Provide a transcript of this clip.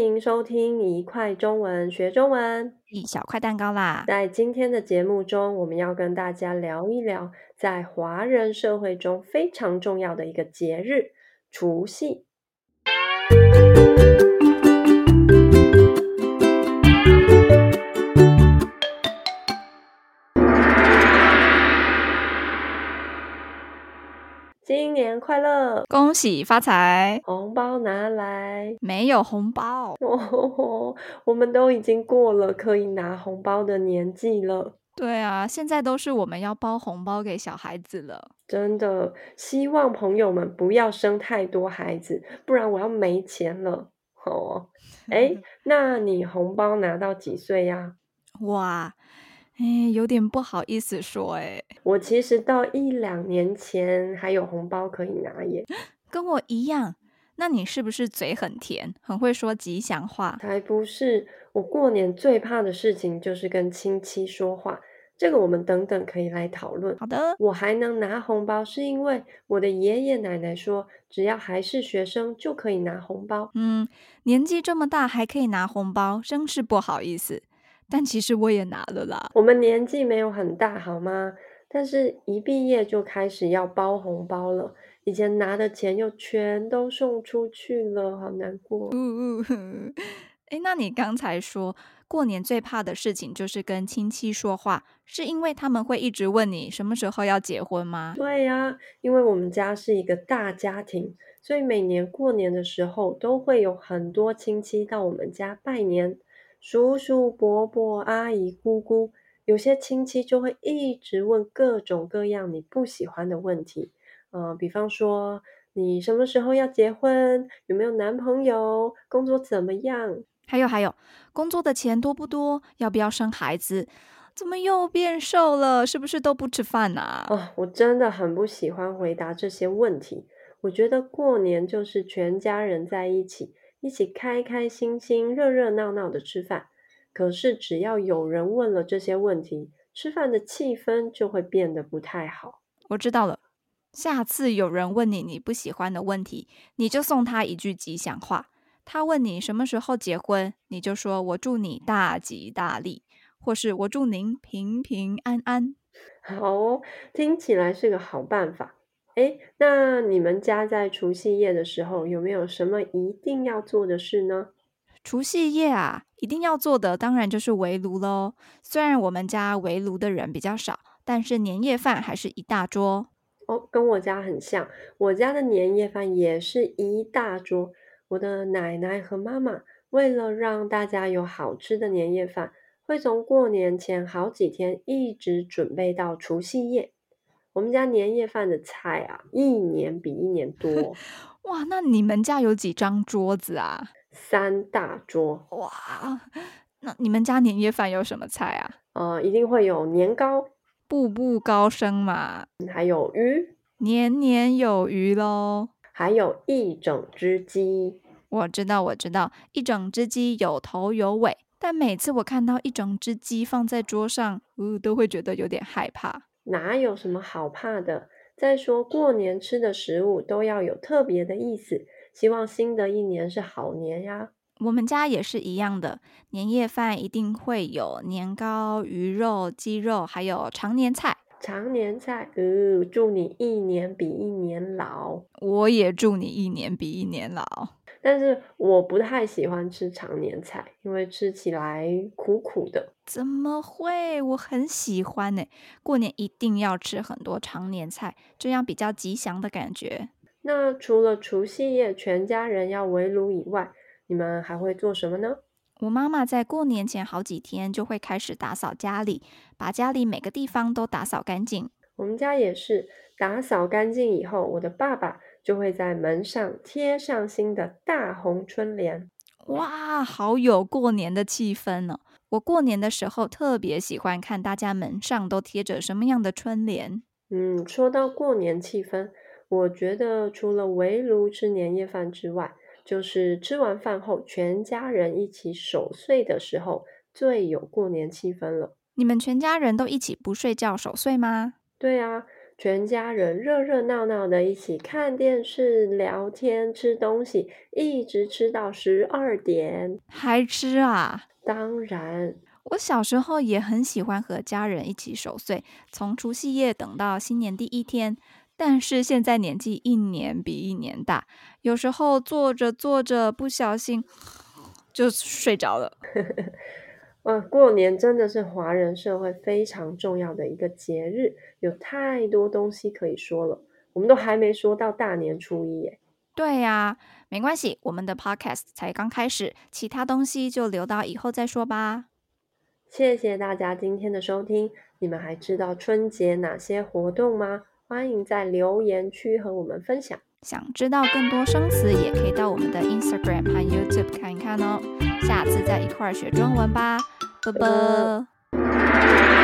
迎收听一块中文学中文，一小块蛋糕啦！在今天的节目中，我们要跟大家聊一聊，在华人社会中非常重要的一个节日——除夕。年快乐，恭喜发财，红包拿来。没有红包 哦，我们都已经过了可以拿红包的年纪了。对啊，现在都是我们要包红包给小孩子了。真的，希望朋友们不要生太多孩子，不然我要没钱了。哦，哎，那你红包拿到几岁呀？哇！哎，有点不好意思说哎。我其实到一两年前还有红包可以拿耶。跟我一样。那你是不是嘴很甜，很会说吉祥话？才不是！我过年最怕的事情就是跟亲戚说话。这个我们等等可以来讨论。好的。我还能拿红包，是因为我的爷爷奶奶说，只要还是学生就可以拿红包。嗯，年纪这么大还可以拿红包，真是不好意思。但其实我也拿了啦。我们年纪没有很大，好吗？但是一毕业就开始要包红包了，以前拿的钱又全都送出去了，好难过。呜呜，诶，那你刚才说过年最怕的事情就是跟亲戚说话，是因为他们会一直问你什么时候要结婚吗？对呀，因为我们家是一个大家庭，所以每年过年的时候都会有很多亲戚到我们家拜年。叔叔、伯伯、阿姨、姑姑，有些亲戚就会一直问各种各样你不喜欢的问题，呃，比方说你什么时候要结婚，有没有男朋友，工作怎么样？还有还有，工作的钱多不多？要不要生孩子？怎么又变瘦了？是不是都不吃饭呐？哦，我真的很不喜欢回答这些问题。我觉得过年就是全家人在一起。一起开开心心、热热闹闹的吃饭，可是只要有人问了这些问题，吃饭的气氛就会变得不太好。我知道了，下次有人问你你不喜欢的问题，你就送他一句吉祥话。他问你什么时候结婚，你就说我祝你大吉大利，或是我祝您平平安安。好哦，听起来是个好办法。哎，那你们家在除夕夜的时候有没有什么一定要做的事呢？除夕夜啊，一定要做的当然就是围炉喽。虽然我们家围炉的人比较少，但是年夜饭还是一大桌。哦，跟我家很像，我家的年夜饭也是一大桌。我的奶奶和妈妈为了让大家有好吃的年夜饭，会从过年前好几天一直准备到除夕夜。我们家年夜饭的菜啊，一年比一年多。哇，那你们家有几张桌子啊？三大桌。哇，那你们家年夜饭有什么菜啊？呃，一定会有年糕，步步高升嘛。还有鱼，年年有余喽。还有一整只鸡。我知道，我知道，一整只鸡有头有尾。但每次我看到一整只鸡放在桌上，呃，都会觉得有点害怕。哪有什么好怕的？再说过年吃的食物都要有特别的意思，希望新的一年是好年呀。我们家也是一样的，年夜饭一定会有年糕、鱼肉、鸡肉，还有常年菜。常年菜，呃，祝你一年比一年老。我也祝你一年比一年老。但是我不太喜欢吃常年菜，因为吃起来苦苦的。怎么会？我很喜欢呢。过年一定要吃很多常年菜，这样比较吉祥的感觉。那除了除夕夜全家人要围炉以外，你们还会做什么呢？我妈妈在过年前好几天就会开始打扫家里，把家里每个地方都打扫干净。我们家也是，打扫干净以后，我的爸爸就会在门上贴上新的大红春联。哇，好有过年的气氛呢！我过年的时候特别喜欢看大家门上都贴着什么样的春联。嗯，说到过年气氛，我觉得除了围炉吃年夜饭之外，就是吃完饭后全家人一起守岁的时候最有过年气氛了。你们全家人都一起不睡觉守岁吗？对啊。全家人热热闹闹的一起看电视、聊天、吃东西，一直吃到十二点。还吃啊？当然。我小时候也很喜欢和家人一起守岁，从除夕夜等到新年第一天。但是现在年纪一年比一年大，有时候坐着坐着不小心就睡着了。哇，过年真的是华人社会非常重要的一个节日，有太多东西可以说了。我们都还没说到大年初一耶。对呀，没关系，我们的 podcast 才刚开始，其他东西就留到以后再说吧。谢谢大家今天的收听。你们还知道春节哪些活动吗？欢迎在留言区和我们分享。想知道更多生词，也可以到我们的 Instagram 和 YouTube 看一看哦。下次再一块儿学中文吧，拜拜。